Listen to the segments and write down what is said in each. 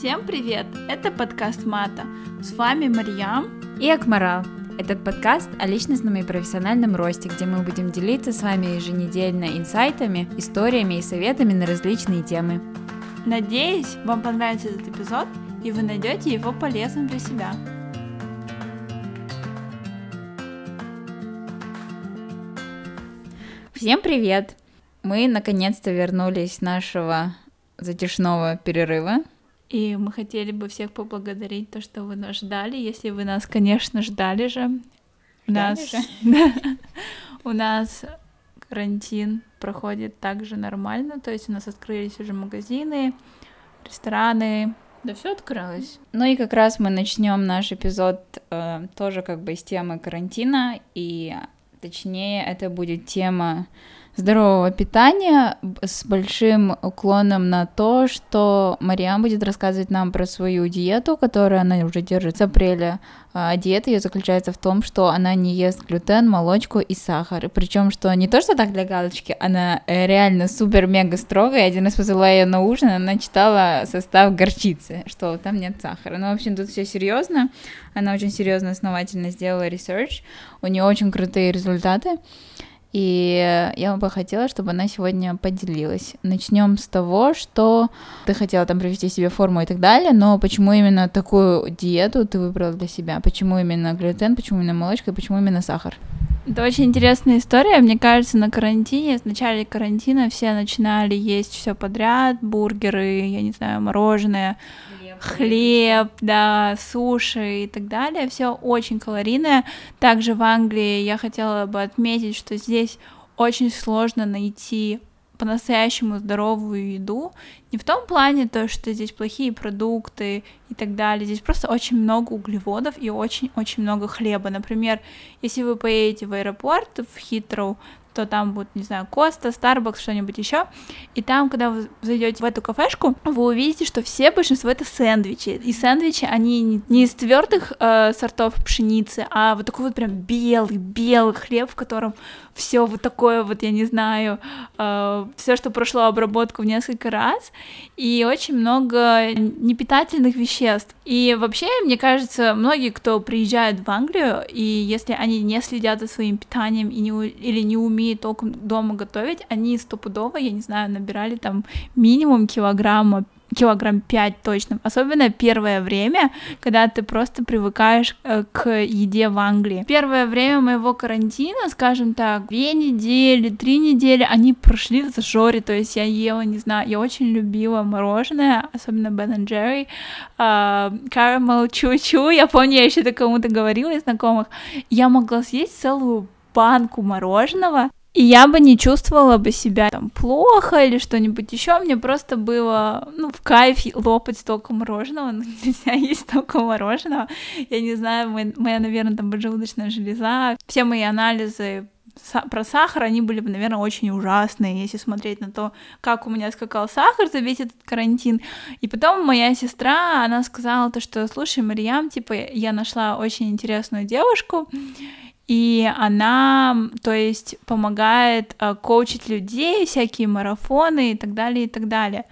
Всем привет! Это подкаст Мата. С вами Марьям и Акмарал. Этот подкаст о личностном и профессиональном росте, где мы будем делиться с вами еженедельно инсайтами, историями и советами на различные темы. Надеюсь, вам понравится этот эпизод, и вы найдете его полезным для себя. Всем привет! Мы наконец-то вернулись с нашего затяжного перерыва. И мы хотели бы всех поблагодарить то, что вы нас ждали, если вы нас, конечно, ждали же. У нас, у нас карантин проходит также нормально, то есть у нас открылись уже магазины, рестораны, да все открылось. Ну и как раз мы начнем наш эпизод э, тоже как бы с темы карантина, и точнее это будет тема здорового питания с большим уклоном на то, что Мариам будет рассказывать нам про свою диету, которую она уже держит с апреля. А диета ее заключается в том, что она не ест глютен, молочку и сахар. Причем, что не то, что так для галочки, она э, реально супер-мега строгая. Один раз позвала ее на ужин, она читала состав горчицы, что там нет сахара. Ну, в общем, тут все серьезно. Она очень серьезно, основательно сделала research. У нее очень крутые результаты. И я бы хотела, чтобы она сегодня поделилась. Начнем с того, что ты хотела там привести себе форму и так далее, но почему именно такую диету ты выбрала для себя? Почему именно глютен, почему именно молочка и почему именно сахар? Это очень интересная история. Мне кажется, на карантине, в начале карантина все начинали есть все подряд, бургеры, я не знаю, мороженое, хлеб, да, суши и так далее. Все очень калорийное. Также в Англии я хотела бы отметить, что здесь очень сложно найти по-настоящему здоровую еду. Не в том плане то, что здесь плохие продукты и так далее. Здесь просто очень много углеводов и очень-очень много хлеба. Например, если вы поедете в аэропорт в Хитроу, то там будет, не знаю, Коста, Старбакс, что-нибудь еще. И там, когда вы зайдете в эту кафешку, вы увидите, что все большинство это сэндвичи. И сэндвичи, они не из твердых э, сортов пшеницы, а вот такой вот прям белый, белый хлеб, в котором все вот такое вот, я не знаю, э, все, что прошло обработку в несколько раз, и очень много непитательных веществ. И вообще, мне кажется, многие, кто приезжает в Англию, и если они не следят за своим питанием и не, или не умеют толком дома готовить, они стопудово, я не знаю, набирали там минимум килограмма килограмм пять точно. Особенно первое время, когда ты просто привыкаешь э, к еде в Англии. Первое время моего карантина, скажем так, две недели, три недели, они прошли в зажоре, то есть я ела, не знаю, я очень любила мороженое, особенно Ben Jerry, карамел чу-чу, я помню, я еще это кому-то говорила из знакомых, я могла съесть целую банку мороженого, и я бы не чувствовала бы себя там плохо или что-нибудь еще. Мне просто было, ну, в кайф лопать столько мороженого. Ну, нельзя есть столько мороженого. Я не знаю, моя, наверное, там поджелудочная железа. Все мои анализы про сахар, они были бы, наверное, очень ужасные, если смотреть на то, как у меня скакал сахар за весь этот карантин. И потом моя сестра, она сказала то, что, слушай, Мариям, типа, я нашла очень интересную девушку, и она, то есть, помогает э, коучить людей, всякие марафоны и так далее, и так далее.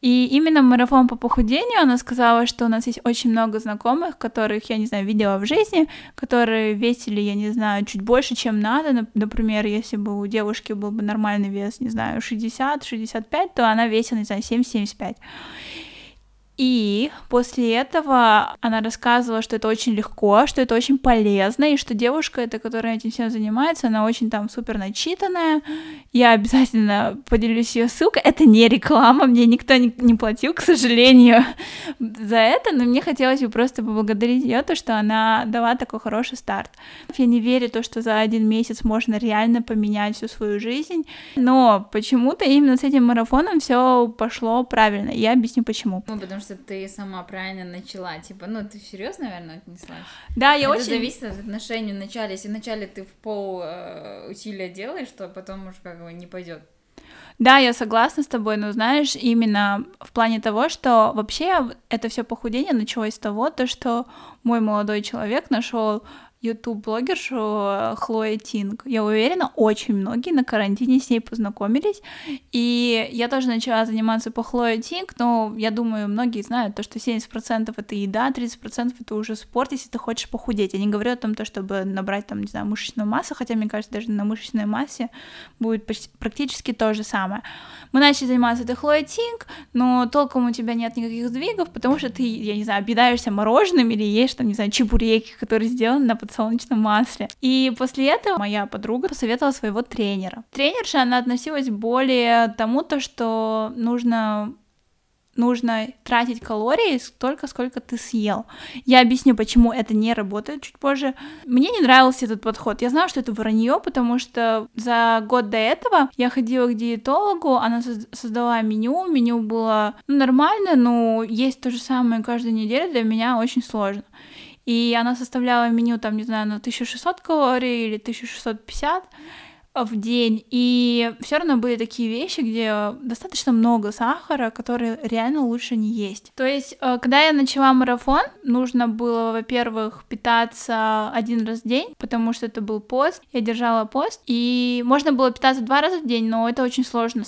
И именно марафон по похудению она сказала, что у нас есть очень много знакомых, которых я не знаю, видела в жизни, которые весили, я не знаю, чуть больше, чем надо. Например, если бы у девушки был бы нормальный вес, не знаю, 60-65, то она весила, не знаю, 70-75. И после этого она рассказывала, что это очень легко, что это очень полезно, и что девушка, эта, которая этим всем занимается, она очень там супер начитанная. Я обязательно поделюсь ее ссылкой. Это не реклама, мне никто не, платил, к сожалению, за это, но мне хотелось бы просто поблагодарить ее, то, что она дала такой хороший старт. Я не верю то, что за один месяц можно реально поменять всю свою жизнь, но почему-то именно с этим марафоном все пошло правильно. Я объясню почему. Ну, потому что что ты сама правильно начала. Типа, ну, ты серьезно, наверное, отнеслась? Да, я Это очень... зависит от отношений в начале. Если вначале ты в пол э, усилия делаешь, то потом уж как бы не пойдет. Да, я согласна с тобой, но знаешь, именно в плане того, что вообще это все похудение началось с того, то, что мой молодой человек нашел YouTube-блогершу Хлоя Тинг. Я уверена, очень многие на карантине с ней познакомились. И я тоже начала заниматься по Хлое Тинг, но я думаю, многие знают то, что 70% это еда, 30% это уже спорт, если ты хочешь похудеть. Я не говорю о том, то, чтобы набрать там, не знаю, мышечную массу, хотя, мне кажется, даже на мышечной массе будет почти, практически то же самое. Мы начали заниматься этой Хлоя Тинг, но толком у тебя нет никаких сдвигов, потому что ты, я не знаю, объедаешься мороженым или ешь там, не знаю, чебуреки, которые сделаны на подсолнечном масле. И после этого моя подруга посоветовала своего тренера. Тренерша, она относилась более тому, то, что нужно нужно тратить калории столько, сколько ты съел. Я объясню, почему это не работает чуть позже. Мне не нравился этот подход. Я знаю, что это вранье, потому что за год до этого я ходила к диетологу, она создала меню, меню было ну, нормально, но есть то же самое каждую неделю для меня очень сложно. И она составляла меню, там, не знаю, на 1600 калорий или 1650 в день, и все равно были такие вещи, где достаточно много сахара, который реально лучше не есть. То есть, э, когда я начала марафон, нужно было, во-первых, питаться один раз в день, потому что это был пост, я держала пост, и можно было питаться два раза в день, но это очень сложно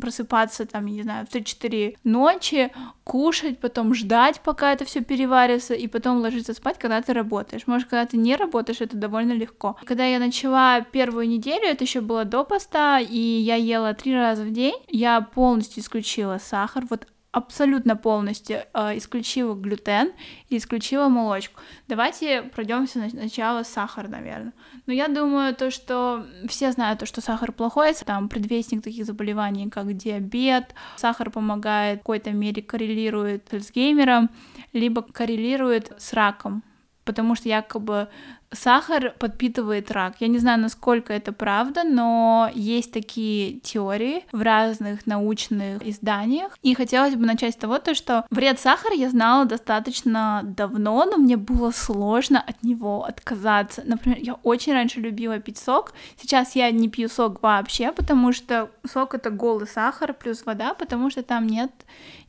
просыпаться, там, не знаю, в 3-4 ночи, кушать, потом ждать, пока это все переварится, и потом ложиться спать, когда ты работаешь. Может, когда ты не работаешь, это довольно легко. Когда я начала первую неделю, это еще было до поста, и я ела три раза в день. Я полностью исключила сахар, вот абсолютно полностью э, исключила глютен и исключила молочку. Давайте пройдемся на начало сахар, наверное. Но я думаю, то, что все знают, то, что сахар плохой, там предвестник таких заболеваний, как диабет. Сахар помогает в какой-то мере коррелирует с Альцгеймером, либо коррелирует с раком потому что якобы сахар подпитывает рак. Я не знаю, насколько это правда, но есть такие теории в разных научных изданиях. И хотелось бы начать с того, то, что вред сахара я знала достаточно давно, но мне было сложно от него отказаться. Например, я очень раньше любила пить сок. Сейчас я не пью сок вообще, потому что сок это голый сахар плюс вода, потому что там нет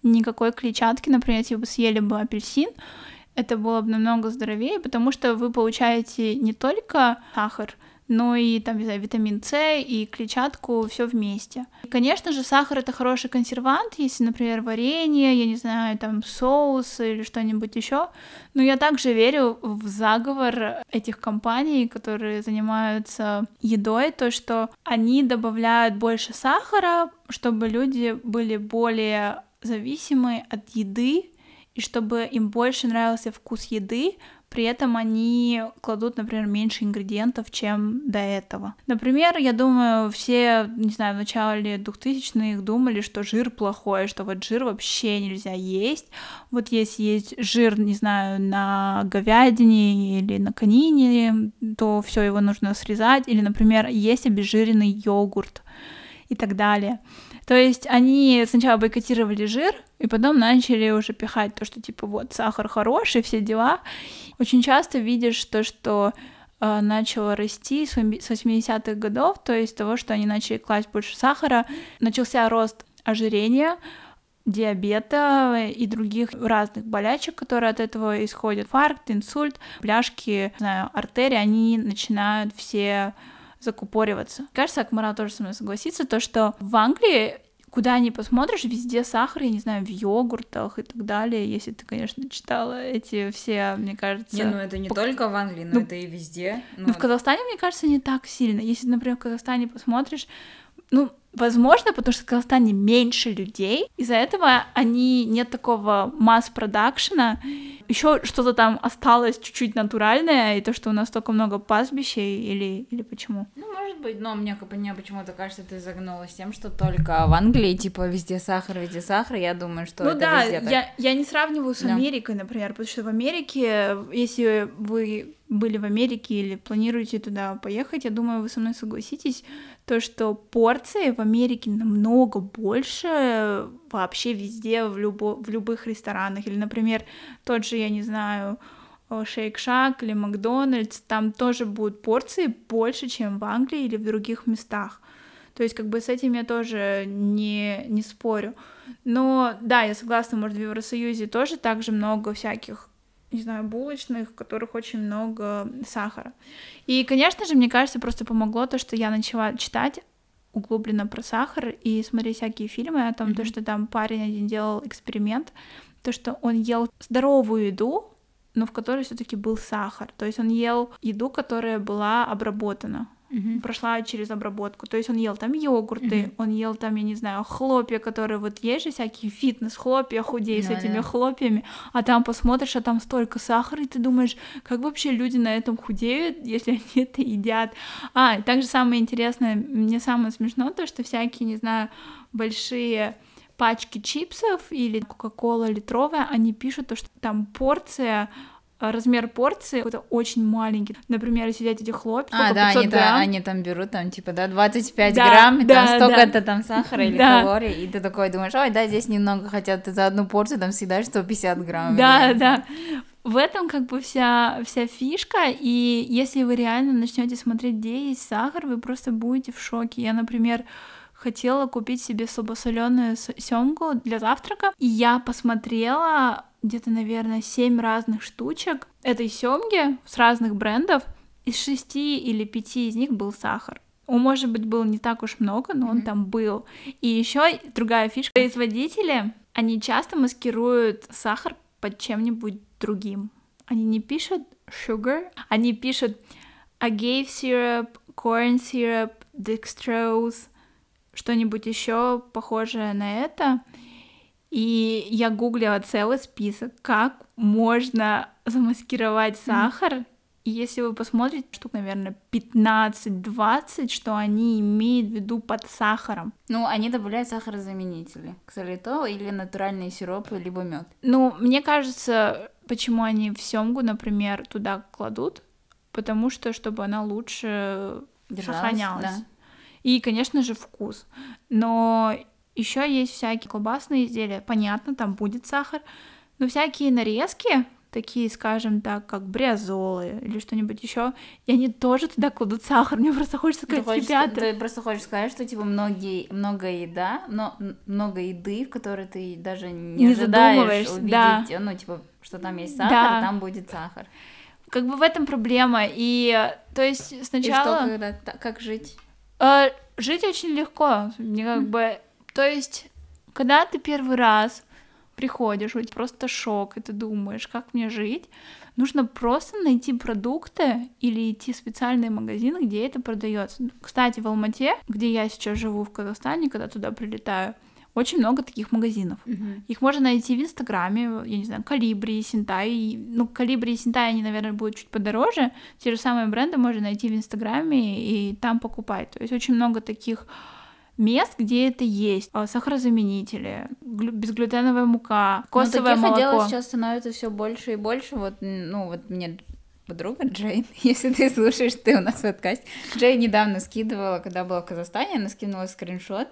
никакой клетчатки. Например, если бы съели бы апельсин, это было бы намного здоровее, потому что вы получаете не только сахар, но и там, не знаю, витамин С и клетчатку все вместе. И, конечно же, сахар это хороший консервант, если, например, варенье, я не знаю, там соус или что-нибудь еще. Но я также верю в заговор этих компаний, которые занимаются едой, то, что они добавляют больше сахара, чтобы люди были более зависимы от еды, и чтобы им больше нравился вкус еды, при этом они кладут, например, меньше ингредиентов, чем до этого. Например, я думаю, все, не знаю, в начале 2000-х думали, что жир плохой, что вот жир вообще нельзя есть. Вот если есть жир, не знаю, на говядине или на конине, то все его нужно срезать. Или, например, есть обезжиренный йогурт и так далее. То есть они сначала бойкотировали жир, и потом начали уже пихать то, что типа вот сахар хороший, все дела. Очень часто видишь то, что э, начало расти с 80-х годов, то есть того, что они начали класть больше сахара, начался рост ожирения, диабета и других разных болячек, которые от этого исходят. Инфаркт, инсульт, бляшки, не знаю, артерии, они начинают все закупориваться. Кажется, Акмара тоже со мной согласится, то, что в Англии куда ни посмотришь, везде сахар, я не знаю, в йогуртах и так далее, если ты, конечно, читала эти все, мне кажется... Не, ну это не пок... только в Англии, но ну, это и везде. Но... Ну в Казахстане, мне кажется, не так сильно. Если, например, в Казахстане посмотришь, ну, Возможно, потому что в Казахстане меньше людей, из-за этого они нет такого масс-продакшена, еще что-то там осталось чуть-чуть натуральное, и то, что у нас столько много пастбищей, или, или почему? Ну, может быть, но мне, мне почему-то кажется, ты загнулась тем, что только в Англии, типа, везде сахар, везде сахар, я думаю, что ну, это да, везде так. Я, я не сравниваю с да. Америкой, например, потому что в Америке, если вы были в Америке или планируете туда поехать, я думаю, вы со мной согласитесь, то, что порции в Америке намного больше вообще везде, в, любо, в любых ресторанах. Или, например, тот же, я не знаю, Шейк-Шак или Макдональдс, там тоже будут порции больше, чем в Англии или в других местах. То есть, как бы с этим я тоже не, не спорю. Но да, я согласна, может, в Евросоюзе тоже так же много всяких не знаю, булочных, в которых очень много сахара. И, конечно же, мне кажется, просто помогло то, что я начала читать углубленно про сахар и смотреть всякие фильмы о том, mm-hmm. то, что там парень один делал эксперимент, то, что он ел здоровую еду, но в которой все-таки был сахар. То есть он ел еду, которая была обработана угу. прошла через обработку. То есть он ел там йогурты, угу. он ел там, я не знаю, хлопья, которые вот есть же всякие фитнес-хлопья, худей да, с этими да. хлопьями, а там посмотришь, а там столько сахара, и ты думаешь, как вообще люди на этом худеют, если они это едят. А, и также самое интересное, мне самое смешно то, что всякие, не знаю, большие пачки чипсов или кока-кола литровая, они пишут то, что там порция размер порции это очень маленький. Например, если взять эти хлопья, а, да, они, грамм. Там, они там берут, там, типа, да, 25 да, грамм, и да, там столько-то да. там сахара или да. калорий, и ты такой думаешь, ой, да, здесь немного, хотя ты за одну порцию там съедаешь 150 грамм. Да, или... да. В этом как бы вся, вся фишка, и если вы реально начнете смотреть, где есть сахар, вы просто будете в шоке. Я, например, хотела купить себе слабосоленую семгу для завтрака, и я посмотрела где-то, наверное, семь разных штучек этой семги с разных брендов. Из шести или пяти из них был сахар. Он, может быть, был не так уж много, но он mm-hmm. там был. И еще другая фишка. Производители, они часто маскируют сахар под чем-нибудь другим. Они не пишут sugar, они пишут agave syrup, corn syrup, dextrose, что-нибудь еще похожее на это. И я гуглила целый список, как можно замаскировать сахар. Mm. И если вы посмотрите, штук, наверное, 15-20, что они имеют в виду под сахаром. Ну, они добавляют сахарозаменители, ксалитол или натуральные сиропы, либо мед. Ну, мне кажется, почему они в семгу, например, туда кладут, потому что, чтобы она лучше Держалась, сохранялась. Да. И, конечно же, вкус. Но еще есть всякие колбасные изделия. Понятно, там будет сахар. Но всякие нарезки, такие, скажем так, как бриазолы или что-нибудь еще, и они тоже туда кладут сахар. Мне просто хочется сказать, ты хочешь, ребята... Ты просто хочешь сказать, что, типа, многие, много еда, но много еды, в которой ты даже не, не ожидаешь увидеть, да. ну, типа, что там есть сахар, да. там будет сахар. Как бы в этом проблема, и, то есть, сначала... И что, когда, как жить? Э, жить очень легко, мне как бы то есть, когда ты первый раз приходишь, у тебя просто шок, и ты думаешь, как мне жить, нужно просто найти продукты или идти в специальные магазины, где это продается. Кстати, в Алмате, где я сейчас живу в Казахстане, когда туда прилетаю, очень много таких магазинов. Uh-huh. Их можно найти в Инстаграме, я не знаю, Калибри, Синтай. Ну, Калибри и Синтай, они, наверное, будут чуть подороже. Те же самые бренды можно найти в Инстаграме и там покупать. То есть очень много таких мест, где это есть. А, сахарозаменители, безглютеновая мука, ну, косовое Но таких молоко. сейчас становится все больше и больше. Вот, ну, вот мне подруга Джейн, если ты слушаешь, ты у нас в подкасте. Джейн недавно скидывала, когда была в Казахстане, она скинула скриншот.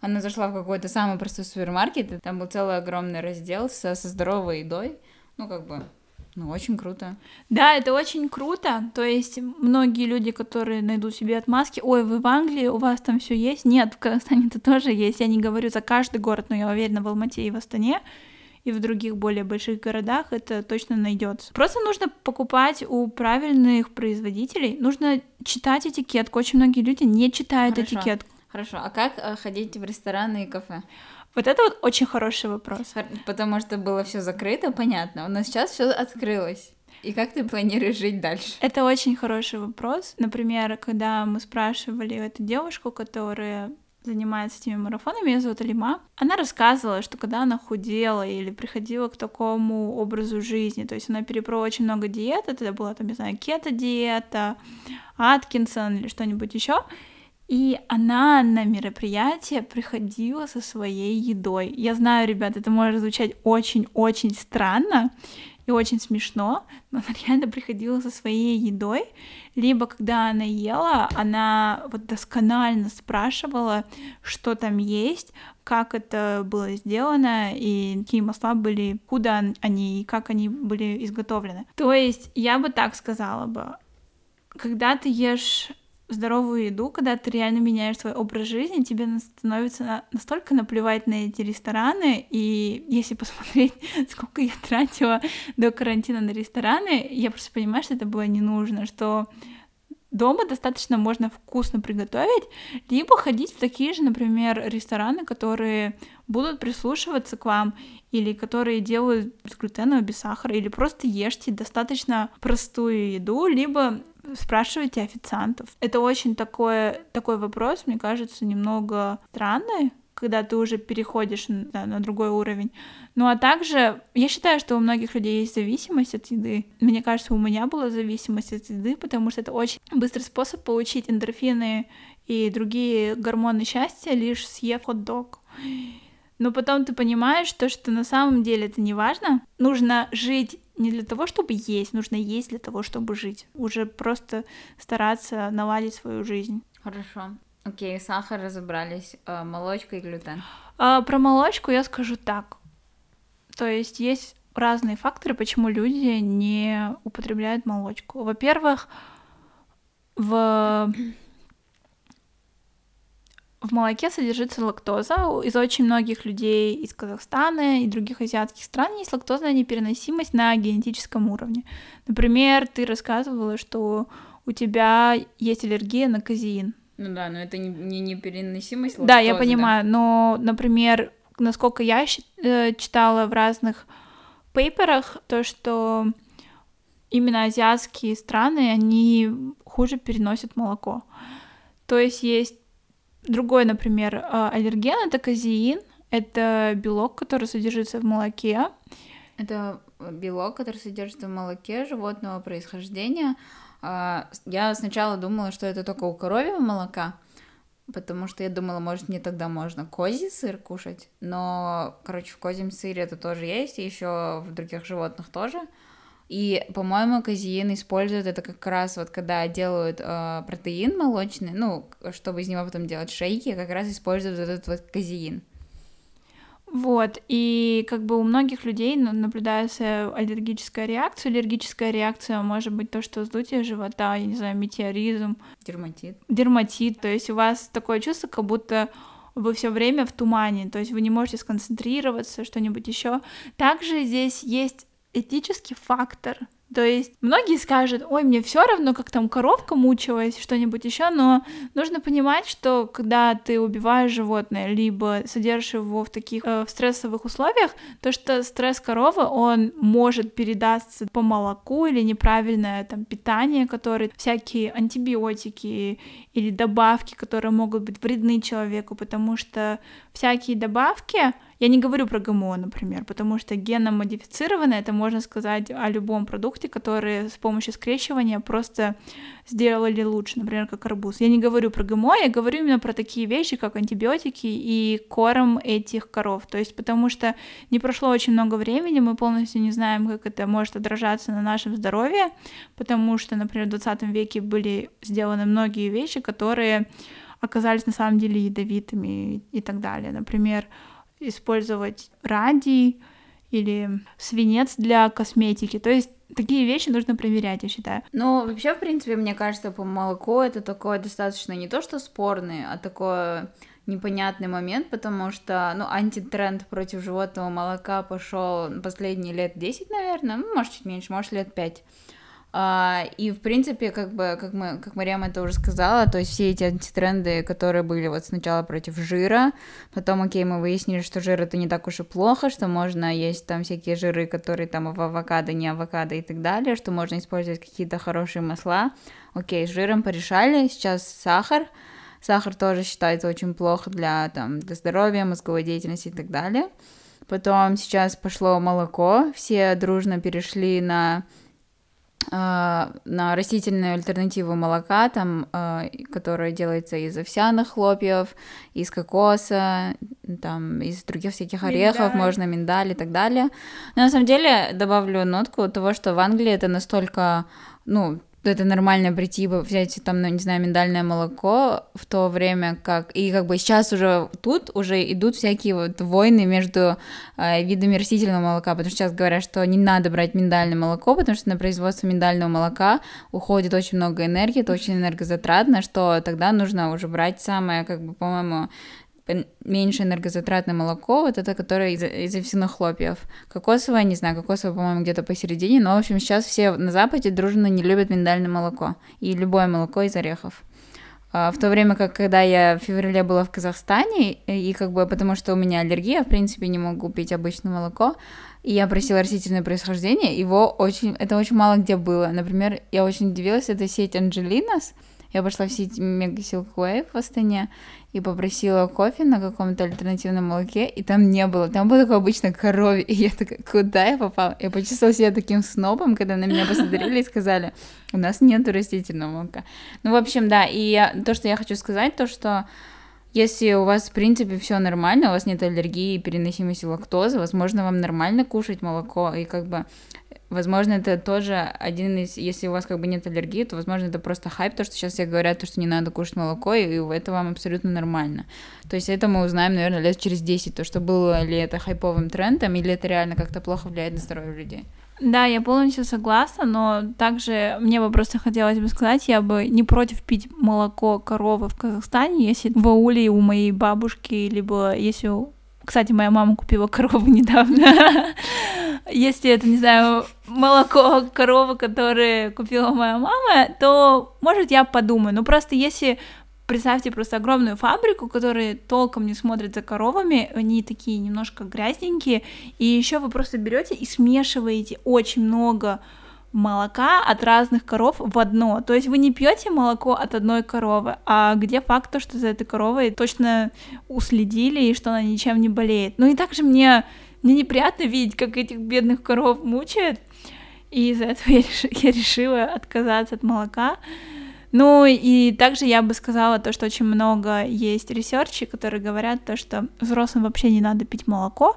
Она зашла в какой-то самый простой супермаркет, и там был целый огромный раздел со, со здоровой едой. Ну, как бы, ну, очень круто. Да, это очень круто. То есть многие люди, которые найдут себе отмазки, ой, вы в Англии, у вас там все есть. Нет, в Казахстане это тоже есть. Я не говорю за каждый город, но я уверена, в Алмате и в Астане и в других более больших городах это точно найдется. Просто нужно покупать у правильных производителей, нужно читать этикетку. Очень многие люди не читают Хорошо. этикетку. Хорошо, а как э, ходить в рестораны и кафе? Вот это вот очень хороший вопрос. Потому что было все закрыто, понятно. У нас сейчас все открылось. И как ты планируешь жить дальше? Это очень хороший вопрос. Например, когда мы спрашивали эту девушку, которая занимается этими марафонами, ее зовут Алима, она рассказывала, что когда она худела или приходила к такому образу жизни, то есть она перепробовала очень много диет, это была там, не знаю, кето-диета, Аткинсон или что-нибудь еще, и она на мероприятие приходила со своей едой. Я знаю, ребят, это может звучать очень-очень странно и очень смешно, но она реально приходила со своей едой. Либо когда она ела, она вот досконально спрашивала, что там есть, как это было сделано и какие масла были, куда они и как они были изготовлены. То есть я бы так сказала бы, когда ты ешь здоровую еду, когда ты реально меняешь свой образ жизни, тебе становится настолько наплевать на эти рестораны, и если посмотреть, сколько я тратила до карантина на рестораны, я просто понимаю, что это было не нужно, что дома достаточно можно вкусно приготовить, либо ходить в такие же, например, рестораны, которые будут прислушиваться к вам, или которые делают без глютена, без сахара, или просто ешьте достаточно простую еду, либо спрашивайте официантов. Это очень такой, такой вопрос, мне кажется, немного странный, когда ты уже переходишь на, на другой уровень. Ну а также я считаю, что у многих людей есть зависимость от еды. Мне кажется, у меня была зависимость от еды, потому что это очень быстрый способ получить эндорфины и другие гормоны счастья, лишь съев хот-дог. Но потом ты понимаешь то, что на самом деле это не важно. Нужно жить не для того, чтобы есть, нужно есть для того, чтобы жить. Уже просто стараться наладить свою жизнь. Хорошо. Окей, сахар разобрались, а, молочка и глютен. А, про молочку я скажу так. То есть есть разные факторы, почему люди не употребляют молочку. Во-первых, в в молоке содержится лактоза. Из очень многих людей из Казахстана и других азиатских стран есть лактозная непереносимость на генетическом уровне. Например, ты рассказывала, что у тебя есть аллергия на казеин. Ну да, но это не, не непереносимость лактозы. Да, я понимаю, да? но, например, насколько я э, читала в разных пейперах, то, что именно азиатские страны, они хуже переносят молоко. То есть есть другой, например, э, аллерген, это казеин, это белок, который содержится в молоке. Это белок, который содержится в молоке животного происхождения, а, я сначала думала, что это только у коровьего молока, потому что я думала, может, мне тогда можно козий сыр кушать, но, короче, в козьем сыре это тоже есть, и еще в других животных тоже. И, по-моему, казеин используют это как раз вот когда делают э, протеин молочный, ну, чтобы из него потом делать шейки, как раз используют этот вот казеин. Вот, и как бы у многих людей наблюдается аллергическая реакция. Аллергическая реакция может быть то, что вздутие живота, я не знаю, метеоризм. Дерматит. Дерматит, то есть у вас такое чувство, как будто вы все время в тумане, то есть вы не можете сконцентрироваться, что-нибудь еще. Также здесь есть этический фактор, то есть многие скажут, ой, мне все равно, как там коровка мучилась, что-нибудь еще, но нужно понимать, что когда ты убиваешь животное, либо содержишь его в таких э, в стрессовых условиях, то что стресс коровы, он может передаться по молоку или неправильное там питание, которое всякие антибиотики или добавки, которые могут быть вредны человеку, потому что всякие добавки я не говорю про ГМО, например, потому что генно-модифицированное, это можно сказать о любом продукте, который с помощью скрещивания просто сделали лучше, например, как арбуз. Я не говорю про ГМО, я говорю именно про такие вещи, как антибиотики и корм этих коров. То есть потому что не прошло очень много времени, мы полностью не знаем, как это может отражаться на нашем здоровье, потому что, например, в 20 веке были сделаны многие вещи, которые оказались на самом деле ядовитыми и так далее. Например, использовать радий или свинец для косметики. То есть такие вещи нужно проверять, я считаю. Ну, вообще, в принципе, мне кажется, по молоку это такое достаточно не то, что спорный, а такое непонятный момент, потому что, ну, антитренд против животного молока пошел последние лет 10, наверное, ну, может, чуть меньше, может, лет 5. А, и, в принципе, как бы, как, мы, как Мариам это уже сказала, то есть все эти антитренды, которые были вот сначала против жира, потом, окей, мы выяснили, что жир это не так уж и плохо, что можно есть там всякие жиры, которые там в авокадо, не авокадо и так далее, что можно использовать какие-то хорошие масла. Окей, с жиром порешали, сейчас сахар, сахар тоже считается очень плохо для, там, для здоровья, мозговой деятельности и так далее. Потом сейчас пошло молоко, все дружно перешли на на растительную альтернативу молока, там, э, которая делается из овсяных хлопьев, из кокоса, там, из других всяких орехов, миндаль. можно миндаль и так далее. Но на самом деле добавлю нотку того, что в Англии это настолько, ну, это нормально прийти, взять там, ну, не знаю, миндальное молоко, в то время как... И как бы сейчас уже тут уже идут всякие вот войны между э, видами растительного молока, потому что сейчас говорят, что не надо брать миндальное молоко, потому что на производство миндального молока уходит очень много энергии, это очень энергозатратно, что тогда нужно уже брать самое, как бы, по-моему, меньше энергозатратное молоко, вот это, которое из, из овсяных хлопьев. Кокосовое, не знаю, кокосовое, по-моему, где-то посередине, но, в общем, сейчас все на Западе дружно не любят миндальное молоко и любое молоко из орехов. А, в то время как, когда я в феврале была в Казахстане, и как бы потому что у меня аллергия, в принципе, не могу пить обычное молоко, и я просила растительное происхождение, его очень, это очень мало где было. Например, я очень удивилась, это сеть Анджелинас, я пошла в сеть Silk Wave в Астане и попросила кофе на каком-то альтернативном молоке, и там не было. Там было такое обычно коровье. И я такая, куда я попала? Я почувствовала себя таким снобом, когда на меня посмотрели и сказали, у нас нет растительного молока. Ну, в общем, да, и то, что я хочу сказать, то, что если у вас, в принципе, все нормально, у вас нет аллергии и переносимости лактозы, возможно, вам нормально кушать молоко, и как бы Возможно, это тоже один из... Если у вас как бы нет аллергии, то, возможно, это просто хайп, то, что сейчас все говорят, то, что не надо кушать молоко, и это вам абсолютно нормально. То есть это мы узнаем, наверное, лет через 10, то, что было ли это хайповым трендом, или это реально как-то плохо влияет на здоровье людей. Да, я полностью согласна, но также мне бы просто хотелось бы сказать, я бы не против пить молоко коровы в Казахстане, если в ауле у моей бабушки, либо если кстати, моя мама купила корову недавно. Если это, не знаю, молоко коровы, которое купила моя мама, то, может, я подумаю. Но просто если представьте просто огромную фабрику, которые толком не смотрят за коровами, они такие немножко грязненькие, и еще вы просто берете и смешиваете очень много молока от разных коров в одно. То есть вы не пьете молоко от одной коровы, а где факт, то, что за этой коровой точно уследили и что она ничем не болеет. Ну и также мне, мне неприятно видеть, как этих бедных коров мучают, и из-за этого я, реш... я решила отказаться от молока. Ну и также я бы сказала то, что очень много есть research ей, которые говорят то, что взрослым вообще не надо пить молоко,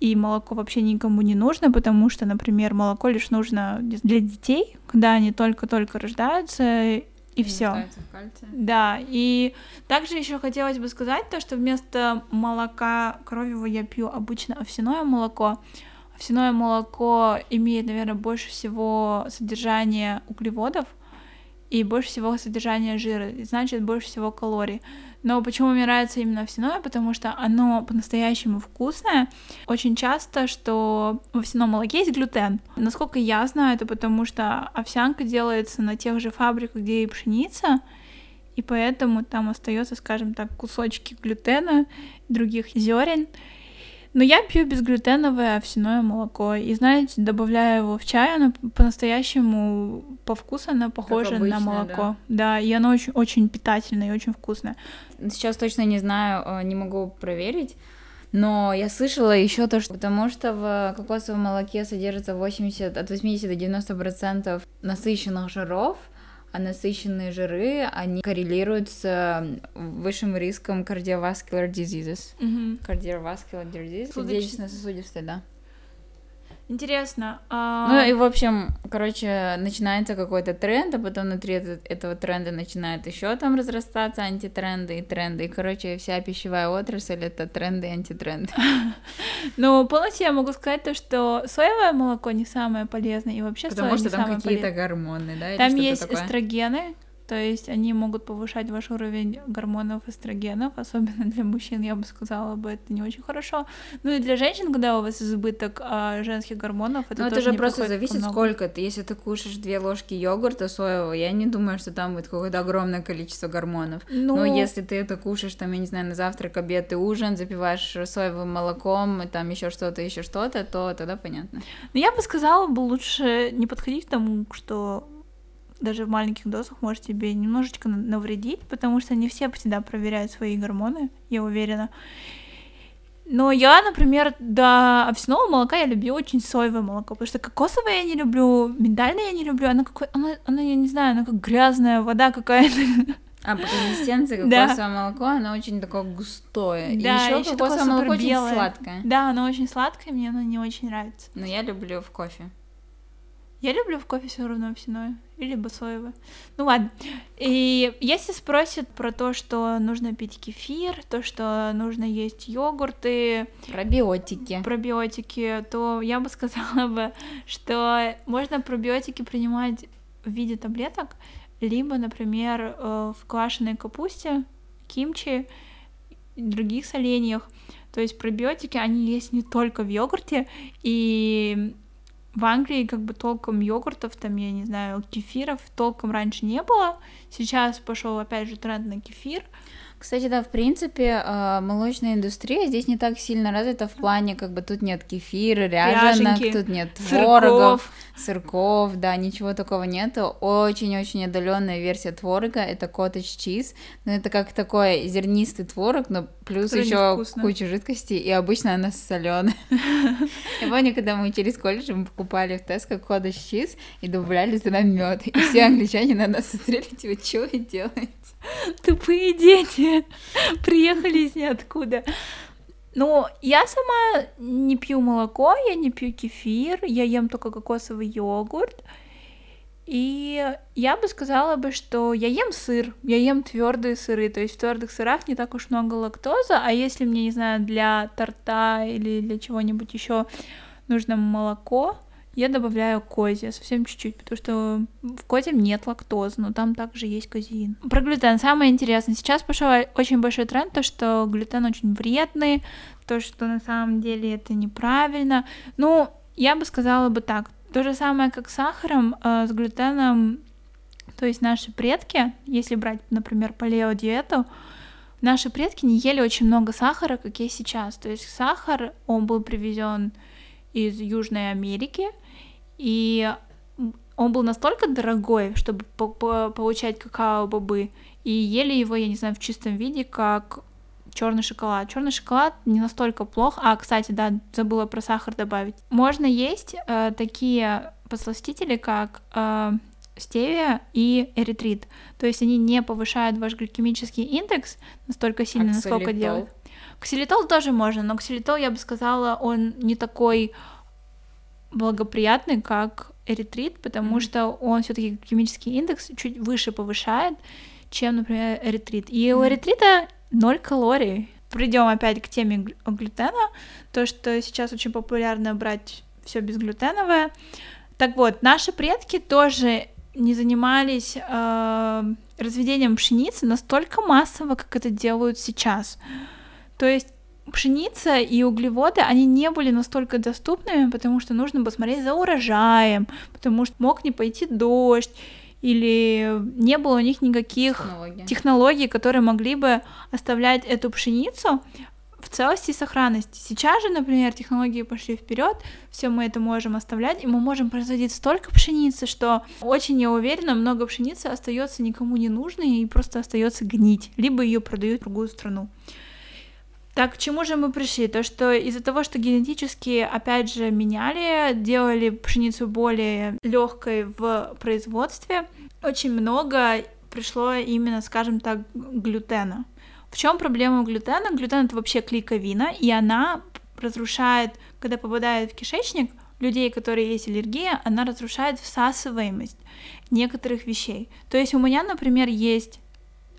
и молоко вообще никому не нужно, потому что, например, молоко лишь нужно для детей, когда они только-только рождаются, и все. Да, и также еще хотелось бы сказать то, что вместо молока коровьего я пью обычно овсяное молоко. Овсяное молоко имеет, наверное, больше всего содержания углеводов и больше всего содержания жира, значит, больше всего калорий. Но почему мне нравится именно овсяное? Потому что оно по-настоящему вкусное. Очень часто, что в овсяном молоке есть глютен. Насколько я знаю, это потому что овсянка делается на тех же фабриках, где и пшеница, и поэтому там остается, скажем так, кусочки глютена, других зерен. Но я пью безглютеновое овсяное молоко. И, знаете, добавляю его в чай, оно по-настоящему по вкусу оно похоже обычное, на молоко. Да. да, и оно очень, очень питательное и очень вкусное. Сейчас точно не знаю, э, не могу проверить. Но я слышала еще то, что потому что в кокосовом молоке содержится 80, от 80 до 90 процентов насыщенных жиров, а насыщенные жиры, они коррелируют с высшим риском cardiovascular diseases. Mm-hmm. Cardiovascular сердечно-сосудистые, да. Интересно. А... Ну и в общем, короче, начинается какой-то тренд, а потом внутри этого тренда начинают еще там разрастаться антитренды и тренды. И, короче, вся пищевая отрасль это тренды и антитренды. Ну, полностью я могу сказать то, что соевое молоко не самое полезное и вообще Потому что там какие-то гормоны, да? Там есть эстрогены, то есть они могут повышать ваш уровень гормонов эстрогенов, особенно для мужчин, я бы сказала бы, это не очень хорошо. Ну и для женщин, когда у вас избыток а, женских гормонов, это Но тоже это же просто зависит, сколько ты. Если ты кушаешь две ложки йогурта соевого, я не думаю, что там будет какое-то огромное количество гормонов. Ну... Но если ты это кушаешь, там, я не знаю, на завтрак, обед и ужин, запиваешь соевым молоком, и там еще что-то, еще что-то, то тогда понятно. Ну я бы сказала бы лучше не подходить к тому, что даже в маленьких дозах может тебе немножечко навредить, потому что не все всегда проверяют свои гормоны, я уверена. Но я, например, до овсяного молока я люблю очень соевое молоко, потому что кокосовое я не люблю, миндальное я не люблю, оно какое, оно, оно я не знаю, оно как грязная вода какая-то. А по консистенции кокосовое да. молоко, оно очень такое густое. Да, и еще кокосовое молоко очень сладкое. Да, оно очень сладкое, мне оно не очень нравится. Но я люблю в кофе. Я люблю в кофе все равно овсяное или басоевое. Ну ладно. И если спросят про то, что нужно пить кефир, то, что нужно есть йогурты, пробиотики, пробиотики, то я бы сказала бы, что можно пробиотики принимать в виде таблеток, либо, например, э, в квашеной капусте, кимчи, других соленьях. То есть пробиотики, они есть не только в йогурте, и в Англии как бы толком йогуртов, там, я не знаю, кефиров толком раньше не было. Сейчас пошел опять же тренд на кефир. Кстати, да, в принципе, а, молочная индустрия здесь не так сильно развита в плане, как бы тут нет кефира, ряженок, Ряженки, тут нет творогов, сырков. сырков, да, ничего такого нету. Очень-очень отдаленная версия творога это cottage cheese, но это как такой зернистый творог, но плюс еще куча жидкости, и обычно она соленая. Я помню, когда мы учились в колледже, мы покупали в Tesco cottage cheese и добавляли туда мед, и все англичане на нас смотрели, типа, что вы делаете? Тупые дети приехали из ниоткуда. Ну, я сама не пью молоко, я не пью кефир, я ем только кокосовый йогурт. И я бы сказала бы, что я ем сыр, я ем твердые сыры, то есть в твердых сырах не так уж много лактозы, а если мне, не знаю, для торта или для чего-нибудь еще нужно молоко, я добавляю козье, совсем чуть-чуть, потому что в козе нет лактозы, но там также есть казеин. Про глютен самое интересное. Сейчас пошел очень большой тренд, то, что глютен очень вредный, то, что на самом деле это неправильно. Ну, я бы сказала бы так, то же самое, как с сахаром, э, с глютеном, то есть наши предки, если брать, например, палеодиету, наши предки не ели очень много сахара, как есть сейчас. То есть сахар, он был привезен из Южной Америки, и он был настолько дорогой, чтобы по -по получать какао-бобы, и ели его, я не знаю, в чистом виде, как черный шоколад. Черный шоколад не настолько плох. А, кстати, да, забыла про сахар добавить. Можно есть э, такие подсластители, как э, стевия и эритрит. То есть они не повышают ваш гликемический индекс настолько сильно, Аксолитол. насколько делают. Ксилитол тоже можно, но ксилитол, я бы сказала, он не такой благоприятный, как эритрит, потому mm-hmm. что он все-таки химический индекс чуть выше повышает, чем, например, эритрит. И mm-hmm. у эритрита 0 калорий. Придем опять к теме глютена, то, что сейчас очень популярно брать все безглютеновое. Так вот, наши предки тоже не занимались э, разведением пшеницы настолько массово, как это делают сейчас. То есть пшеница и углеводы, они не были настолько доступными, потому что нужно было смотреть за урожаем, потому что мог не пойти дождь, или не было у них никаких технологий, технологий которые могли бы оставлять эту пшеницу в целости и сохранности. Сейчас же, например, технологии пошли вперед, все мы это можем оставлять, и мы можем производить столько пшеницы, что очень я уверена, много пшеницы остается никому не нужной и просто остается гнить, либо ее продают в другую страну. Так, к чему же мы пришли? То, что из-за того, что генетически, опять же, меняли, делали пшеницу более легкой в производстве, очень много пришло именно, скажем так, глютена. В чем проблема глютена? Глютен это вообще клейковина, и она разрушает, когда попадает в кишечник, людей, которые есть аллергия, она разрушает всасываемость некоторых вещей. То есть у меня, например, есть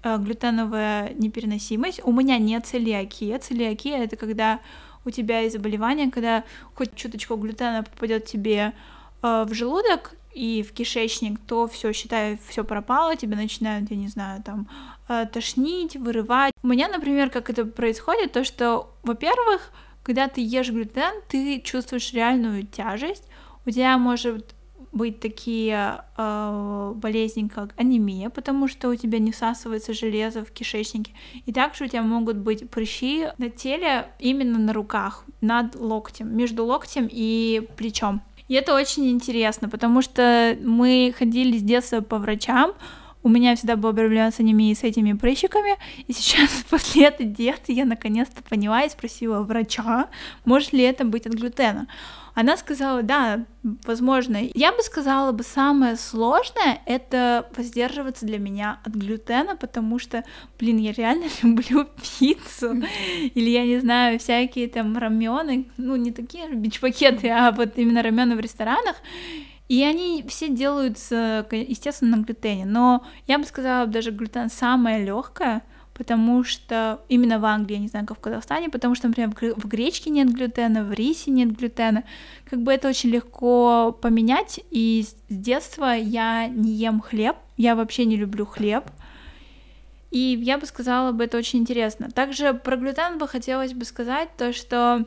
глютеновая непереносимость. У меня нет целиакия. Целиакия это когда у тебя есть заболевание, когда хоть чуточку глютена попадет тебе э, в желудок и в кишечник, то все, считай, все пропало, тебе начинают, я не знаю, там э, тошнить, вырывать. У меня, например, как это происходит, то что, во-первых, когда ты ешь глютен, ты чувствуешь реальную тяжесть, у тебя может быть такие э, болезни, как анемия, потому что у тебя не всасывается железо в кишечнике. И также у тебя могут быть прыщи на теле именно на руках, над локтем, между локтем и плечом. И это очень интересно, потому что мы ходили с детства по врачам, у меня всегда была проблема с анемией с этими прыщиками, и сейчас после этой диеты я наконец-то поняла и спросила врача, может ли это быть от глютена. Она сказала, да, возможно. Я бы сказала бы, самое сложное — это воздерживаться для меня от глютена, потому что, блин, я реально люблю пиццу. Или, я не знаю, всякие там рамены, ну, не такие бич-пакеты, а вот именно рамены в ресторанах. И они все делаются, естественно, на глютене. Но я бы сказала, даже глютен самое легкое, потому что именно в Англии, я не знаю, как в Казахстане, потому что, например, в гречке нет глютена, в рисе нет глютена. Как бы это очень легко поменять, и с детства я не ем хлеб, я вообще не люблю хлеб, и я бы сказала бы, это очень интересно. Также про глютен бы хотелось бы сказать то, что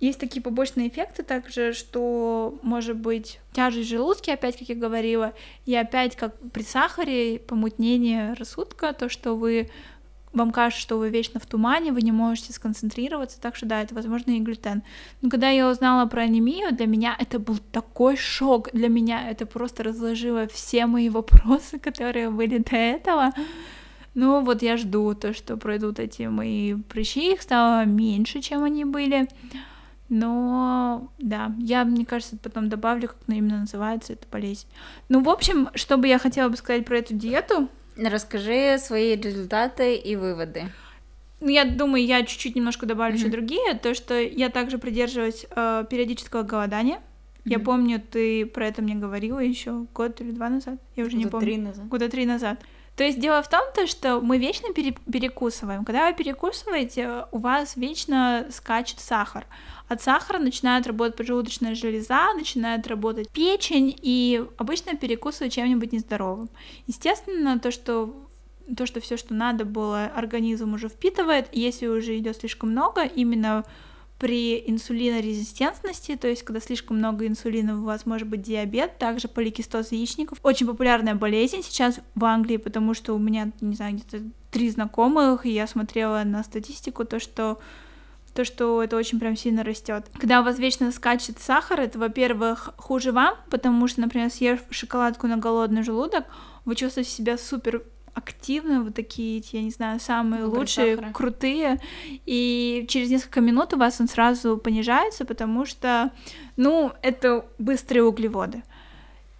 есть такие побочные эффекты также, что может быть тяжесть желудки, опять, как я говорила, и опять, как при сахаре, помутнение рассудка, то, что вы вам кажется, что вы вечно в тумане, вы не можете сконцентрироваться, так что да, это, возможно, и глютен. Но когда я узнала про анемию, для меня это был такой шок, для меня это просто разложило все мои вопросы, которые были до этого. Ну вот я жду то, что пройдут эти мои прыщи, их стало меньше, чем они были. Но да, я, мне кажется, потом добавлю, как она именно называется, эта болезнь. Ну, в общем, что бы я хотела бы сказать про эту диету. Расскажи свои результаты и выводы. Ну, я думаю, я чуть-чуть немножко добавлю mm-hmm. еще другие. То, что я также придерживаюсь э, периодического голодания. Mm-hmm. Я помню, ты про это мне говорила еще год или два назад. Я уже Года не помню. Три назад. Года три назад. То есть дело в том, то, что мы вечно пере- перекусываем. Когда вы перекусываете, у вас вечно скачет сахар. От сахара начинает работать поджелудочная железа, начинает работать печень, и обычно перекусывают чем-нибудь нездоровым. Естественно, то, что то, что все, что надо было, организм уже впитывает. Если уже идет слишком много, именно при инсулинорезистентности, то есть когда слишком много инсулина, у вас может быть диабет, также поликистоз яичников. Очень популярная болезнь сейчас в Англии, потому что у меня, не знаю, где-то три знакомых, и я смотрела на статистику, то, что то, что это очень прям сильно растет. Когда у вас вечно скачет сахар, это, во-первых, хуже вам, потому что, например, съев шоколадку на голодный желудок, вы чувствуете себя супер активно, вот такие, я не знаю, самые Выбор лучшие, сахара. крутые, и через несколько минут у вас он сразу понижается, потому что, ну, это быстрые углеводы.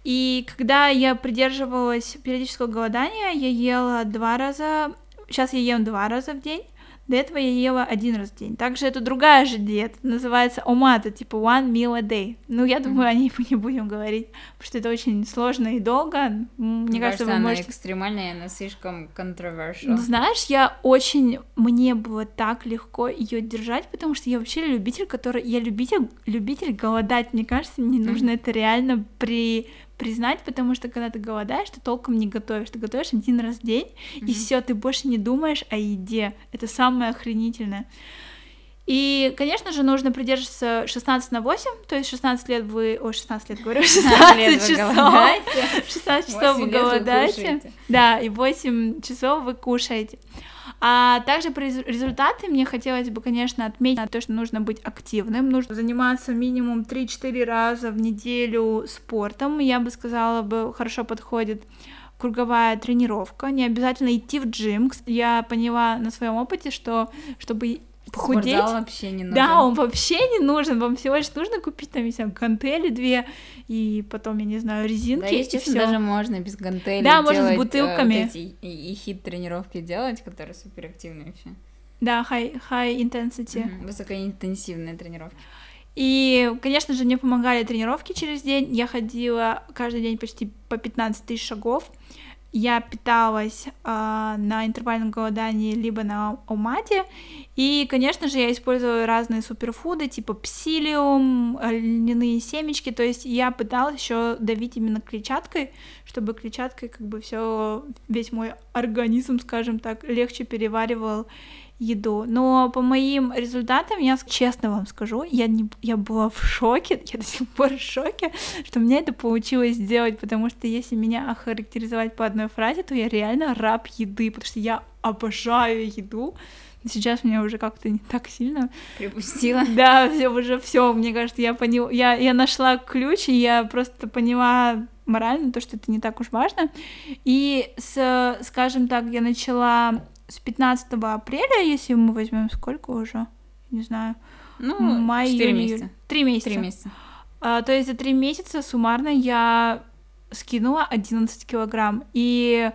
И когда я придерживалась периодического голодания, я ела два раза, сейчас я ем два раза в день, до этого я ела один раз в день. Также это другая же диета, называется омата, типа one meal a day. Ну, я думаю, mm-hmm. о ней мы не будем говорить, потому что это очень сложно и долго. Мне, Мне кажется, вы она можете... экстремальная, она слишком controversial. Знаешь, я очень... Мне было так легко ее держать, потому что я вообще любитель, который... Я любитель, любитель голодать. Мне кажется, мне нужно mm-hmm. это реально при признать, потому что когда ты голодаешь, ты толком не готовишь. Ты готовишь один раз в день, mm-hmm. и все, ты больше не думаешь о еде. Это самое охренительное. И, конечно же, нужно придерживаться 16 на 8, то есть 16 лет вы... О, 16 лет говорю, 16 часов. 16 часов вы голодаете. Да, и 8 часов вы кушаете. А также про результаты мне хотелось бы, конечно, отметить то, что нужно быть активным, нужно заниматься минимум 3-4 раза в неделю спортом. Я бы сказала, бы хорошо подходит круговая тренировка, не обязательно идти в джим. Я поняла на своем опыте, что чтобы похудеть. Спортзал вообще не нужен. Да, он вообще не нужен. Вам всего лишь нужно купить там, если гантели две, и потом, я не знаю, резинки. Да, естественно, даже можно без гантелей Да, можно с бутылками. Э, вот эти и, и хит-тренировки делать, которые суперактивные вообще. Да, high, high intensity. Угу, высокоинтенсивные тренировки. И, конечно же, мне помогали тренировки через день. Я ходила каждый день почти по 15 тысяч шагов я питалась э, на интервальном голодании либо на омате, и, конечно же, я использовала разные суперфуды, типа псилиум, льняные семечки, то есть я пыталась еще давить именно клетчаткой, чтобы клетчаткой как бы все весь мой организм, скажем так, легче переваривал еду. Но по моим результатам, я честно вам скажу, я, не, я была в шоке, я до сих пор в шоке, что меня это получилось сделать, потому что если меня охарактеризовать по одной фразе, то я реально раб еды, потому что я обожаю еду. Сейчас меня уже как-то не так сильно припустила. Да, все уже все, мне кажется, я поняла, я, я нашла ключ, и я просто поняла морально то, что это не так уж важно. И с, скажем так, я начала с 15 апреля, если мы возьмем сколько уже, не знаю, ну, май, 4 июнь, месяца. Три месяца. 3 месяца. А, то есть за три месяца суммарно я скинула 11 килограмм. И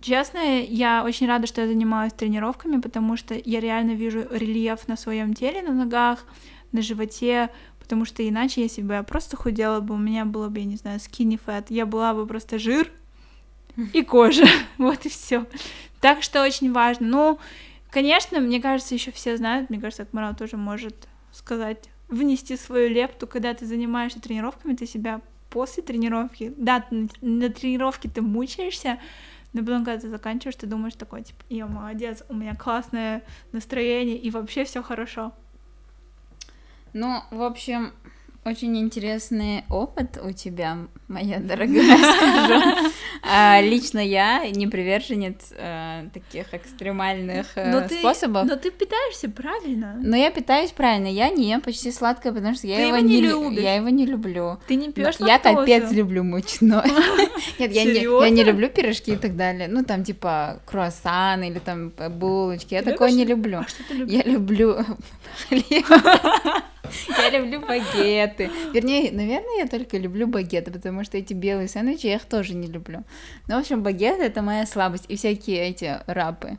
честно, я очень рада, что я занималась тренировками, потому что я реально вижу рельеф на своем теле, на ногах, на животе, потому что иначе, если бы я просто худела бы, у меня было бы, я не знаю, skinny fat, я была бы просто жир и кожа, вот и все. Так что очень важно. Ну, конечно, мне кажется, еще все знают, мне кажется, Акмарал тоже может сказать, внести свою лепту, когда ты занимаешься тренировками, ты себя после тренировки, да, на, тренировке ты мучаешься, но потом, когда ты заканчиваешь, ты думаешь такой, типа, я молодец, у меня классное настроение, и вообще все хорошо. Ну, в общем, очень интересный опыт у тебя, моя дорогая, скажу. А, лично я не приверженец а, таких экстремальных а, но способов. Но ты питаешься правильно. Но я питаюсь правильно. Я не ем почти сладкое, потому что я, его, его не, любишь. я его не люблю. Ты не пьешь Я капец люблю мучное. Нет, я не, я не люблю пирожки и так далее. Ну, там, типа, круассан или там булочки. Я такое не люблю. А? Я люблю хлеб. Я люблю багеты. Вернее, наверное, я только люблю багеты, потому что эти белые сэндвичи я их тоже не люблю. Ну, в общем, багеты это моя слабость. И всякие эти wrap ы.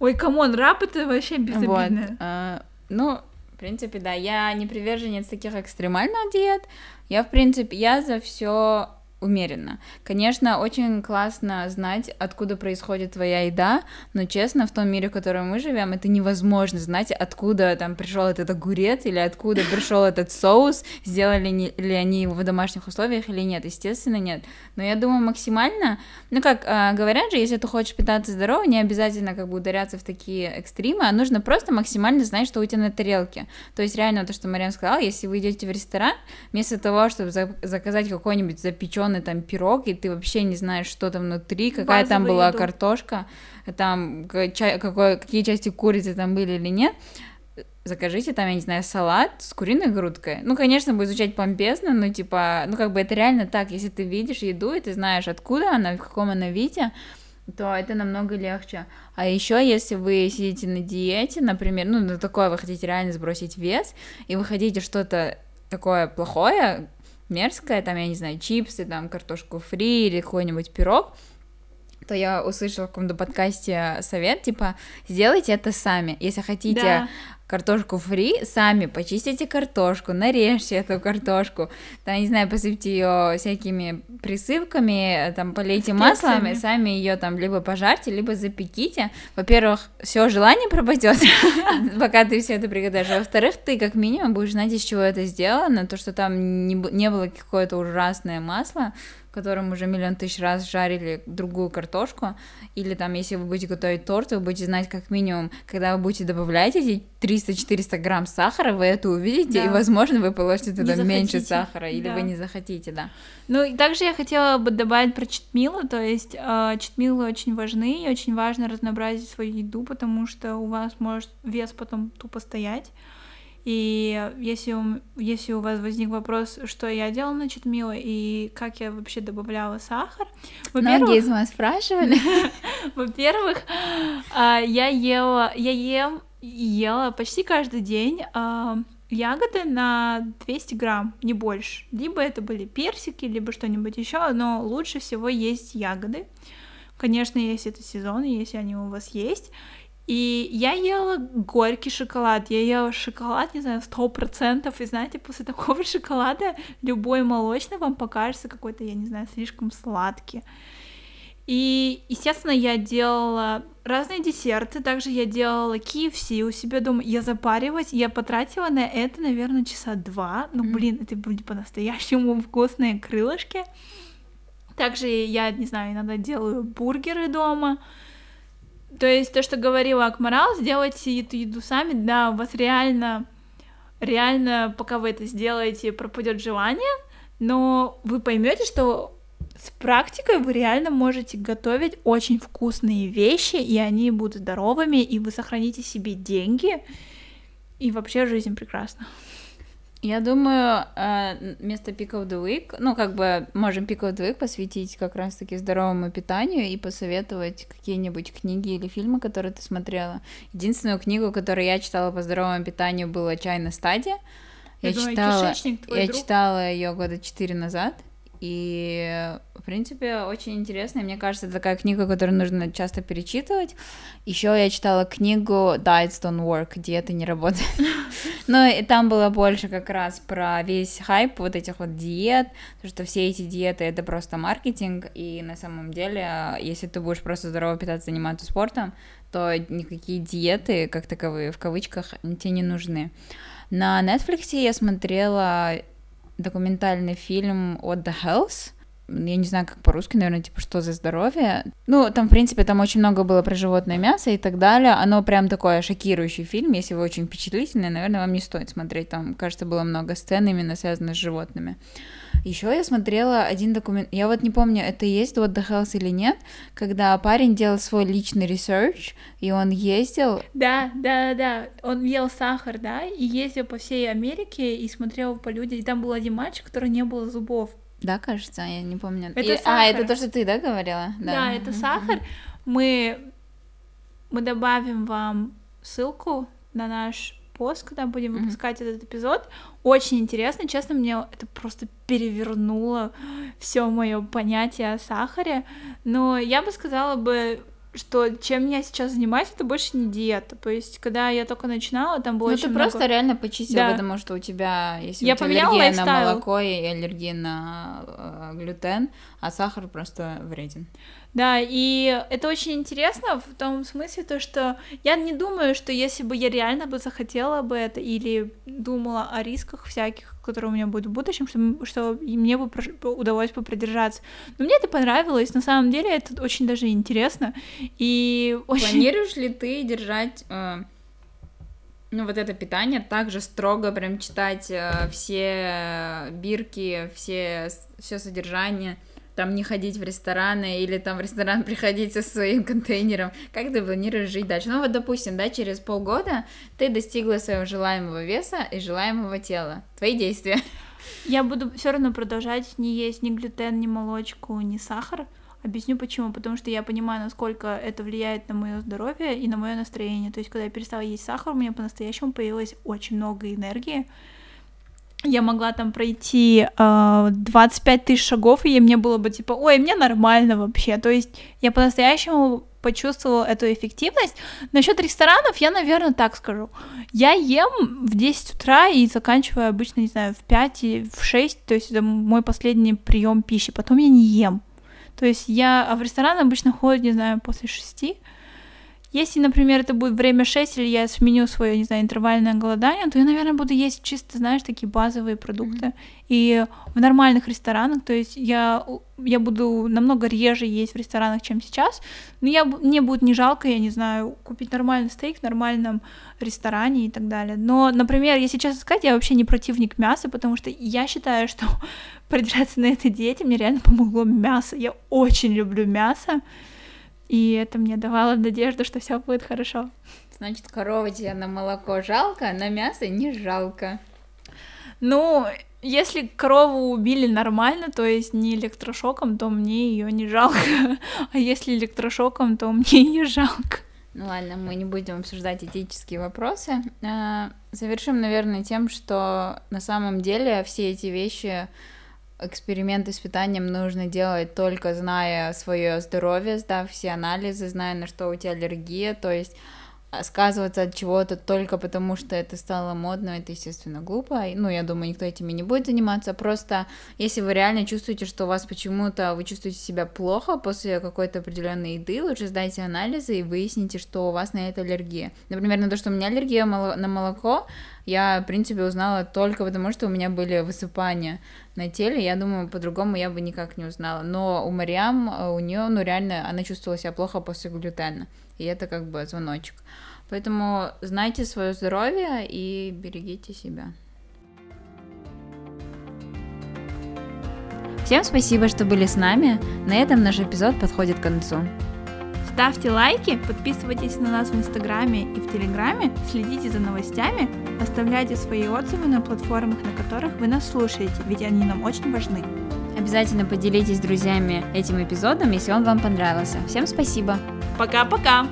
Ой, come on, wrap это вообще безобидно. Вот, а, ну, в принципе, да, я не приверженец таких экстремальных диет. Я, в принципе, я за все умеренно. Конечно, очень классно знать, откуда происходит твоя еда, но честно, в том мире, в котором мы живем, это невозможно знать, откуда там пришел этот огурец или откуда пришел этот соус, сделали ли они его в домашних условиях или нет. Естественно, нет. Но я думаю, максимально, ну как э, говорят же, если ты хочешь питаться здорово, не обязательно как бы ударяться в такие экстримы, а нужно просто максимально знать, что у тебя на тарелке. То есть реально то, что Марьям сказала, если вы идете в ресторан, вместо того, чтобы заказать какой-нибудь запеченный запеченный там пирог, и ты вообще не знаешь, что там внутри, какая Базовую там была еду. картошка, там какой, какие части курицы там были или нет, закажите там, я не знаю, салат с куриной грудкой. Ну, конечно, будет звучать помпезно, но типа, ну, как бы это реально так, если ты видишь еду, и ты знаешь, откуда она, в каком она виде, то это намного легче. А еще, если вы сидите на диете, например, ну, на такое вы хотите реально сбросить вес, и вы хотите что-то такое плохое, мерзкое, там, я не знаю, чипсы, там, картошку фри или какой-нибудь пирог, то я услышала в каком-то подкасте совет, типа, сделайте это сами. Если хотите да картошку фри, сами почистите картошку, нарежьте эту картошку, там, не знаю, посыпьте ее всякими присыпками, там, полейте маслом, и сами ее там либо пожарьте, либо запеките. Во-первых, все желание пропадет, пока ты все это приготовишь. Во-вторых, ты как минимум будешь знать, из чего это сделано, то, что там не было какое-то ужасное масло, которым уже миллион тысяч раз жарили другую картошку, или там, если вы будете готовить торт, вы будете знать как минимум, когда вы будете добавлять эти 300-400 грамм сахара, вы это увидите, да. и, возможно, вы положите туда меньше сахара, или да. вы не захотите, да. Ну, и также я хотела бы добавить про читмилы, то есть э, читмилы очень важны, и очень важно разнообразить свою еду, потому что у вас может вес потом тупо стоять, и если у, если у вас возник вопрос, что я делала на читмило и как я вообще добавляла сахар, многие из вас спрашивали. Во-первых, а, я ела, я ем ела почти каждый день а, ягоды на 200 грамм, не больше. Либо это были персики, либо что-нибудь еще, но лучше всего есть ягоды. Конечно, если это сезон, если они у вас есть. И я ела горький шоколад, я ела шоколад, не знаю, сто процентов, и знаете, после такого шоколада любой молочный вам покажется какой-то, я не знаю, слишком сладкий. И, естественно, я делала разные десерты, также я делала KFC у себя дома, я запаривалась, я потратила на это, наверное, часа два, ну, блин, это были по-настоящему вкусные крылышки. Также я, не знаю, иногда делаю бургеры дома, то есть то, что говорила Акмарал, сделайте эту еду сами, да, у вас реально, реально, пока вы это сделаете, пропадет желание, но вы поймете, что с практикой вы реально можете готовить очень вкусные вещи, и они будут здоровыми, и вы сохраните себе деньги, и вообще жизнь прекрасна. Я думаю, э, вместо Pick of the Week, ну, как бы можем Pick of the Week посвятить как раз-таки здоровому питанию и посоветовать какие-нибудь книги или фильмы, которые ты смотрела. Единственную книгу, которую я читала по здоровому питанию, была «Чайная стадия». Я, я думаю, читала, я друг? читала ее года четыре назад, И, в принципе, очень интересно. Мне кажется, это такая книга, которую нужно часто перечитывать. Еще я читала книгу Diets Don't Work, диеты не работают. Но и там было больше как раз про весь хайп вот этих вот диет, то, что все эти диеты — это просто маркетинг, и на самом деле, если ты будешь просто здорово питаться, заниматься спортом, то никакие диеты, как таковые, в кавычках, тебе не нужны. На Netflix я смотрела документальный фильм «What the Health», я не знаю, как по-русски, наверное, типа, что за здоровье. Ну, там, в принципе, там очень много было про животное мясо и так далее. Оно прям такой шокирующий фильм. Если вы очень впечатлительный, наверное, вам не стоит смотреть. Там, кажется, было много сцен именно связанных с животными. Еще я смотрела один документ, я вот не помню, это есть What the Health или нет, когда парень делал свой личный research, и он ездил... Да, да, да, он ел сахар, да, и ездил по всей Америке и смотрел по людям, и там был один мальчик, который не было зубов. Да, кажется, я не помню. Это и... сахар. А, это то, что ты, да, говорила? Да, да это сахар. Мы, мы добавим вам ссылку на наш пост, когда будем выпускать mm-hmm. этот эпизод. Очень интересно, честно, мне это просто перевернуло все мое понятие о сахаре. Но я бы сказала бы, что чем я сейчас занимаюсь, это больше не диета. То есть, когда я только начинала, там было ну, очень ты много... просто реально почистила, да. потому что у тебя, если я у тебя аллергия лайфстайл. на молоко и аллергия на э, глютен, а сахар просто вреден. Да, и это очень интересно в том смысле, то, что я не думаю, что если бы я реально бы захотела бы это или думала о рисках всяких, которые у меня будут в будущем, что, что мне бы удалось бы продержаться. Но мне это понравилось, на самом деле это очень даже интересно. И очень... Планируешь ли ты держать... Э ну, вот это питание также строго прям читать э, все бирки, все, все содержание, там не ходить в рестораны или там в ресторан приходить со своим контейнером. Как ты планируешь жить дальше? Ну вот, допустим, да, через полгода ты достигла своего желаемого веса и желаемого тела. Твои действия. Я буду все равно продолжать не есть ни глютен, ни молочку, ни сахар. Объясню почему. Потому что я понимаю, насколько это влияет на мое здоровье и на мое настроение. То есть, когда я перестала есть сахар, у меня по-настоящему появилось очень много энергии я могла там пройти э, а, 25 тысяч шагов, и мне было бы типа, ой, мне нормально вообще. То есть я по-настоящему почувствовала эту эффективность. Насчет ресторанов я, наверное, так скажу. Я ем в 10 утра и заканчиваю обычно, не знаю, в 5 и в 6, то есть это мой последний прием пищи. Потом я не ем. То есть я а в ресторан обычно ходят, не знаю, после 6. Если, например, это будет время 6, или я сменю свое, не знаю, интервальное голодание, то я, наверное, буду есть чисто, знаешь, такие базовые продукты. Mm-hmm. И в нормальных ресторанах, то есть я, я буду намного реже есть в ресторанах, чем сейчас, но я, мне будет не жалко, я не знаю, купить нормальный стейк в нормальном ресторане и так далее. Но, например, если честно сказать, я вообще не противник мяса, потому что я считаю, что продержаться на этой диете мне реально помогло мясо. Я очень люблю мясо. И это мне давало надежду, что все будет хорошо. Значит, корова тебе на молоко жалко, а на мясо не жалко. Ну, если корову убили нормально, то есть не электрошоком, то мне ее не жалко. А если электрошоком, то мне ее жалко. Ну ладно, мы не будем обсуждать этические вопросы. А, завершим, наверное, тем, что на самом деле все эти вещи эксперименты с питанием нужно делать только зная свое здоровье, сдав все анализы, зная, на что у тебя аллергия, то есть сказываться от чего-то только потому, что это стало модно, это, естественно, глупо. Ну, я думаю, никто этими не будет заниматься. Просто если вы реально чувствуете, что у вас почему-то вы чувствуете себя плохо после какой-то определенной еды, лучше сдайте анализы и выясните, что у вас на это аллергия. Например, на то, что у меня аллергия на молоко, я, в принципе, узнала только потому, что у меня были высыпания на теле. Я думаю, по-другому я бы никак не узнала. Но у Мариам, э, у нее, ну, реально, она чувствовала себя плохо после глютена. И это как бы звоночек. Поэтому знайте свое здоровье и берегите себя. Всем спасибо, что были с нами. На этом наш эпизод подходит к концу. Ставьте лайки, подписывайтесь на нас в Инстаграме и в Телеграме, следите за новостями, оставляйте свои отзывы на платформах, на которых вы нас слушаете, ведь они нам очень важны. Обязательно поделитесь с друзьями этим эпизодом, если он вам понравился. Всем спасибо! Пока-пока!